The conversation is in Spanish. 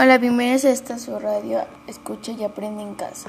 Hola, bienvenidos a esta su radio Escucha y Aprende en Casa.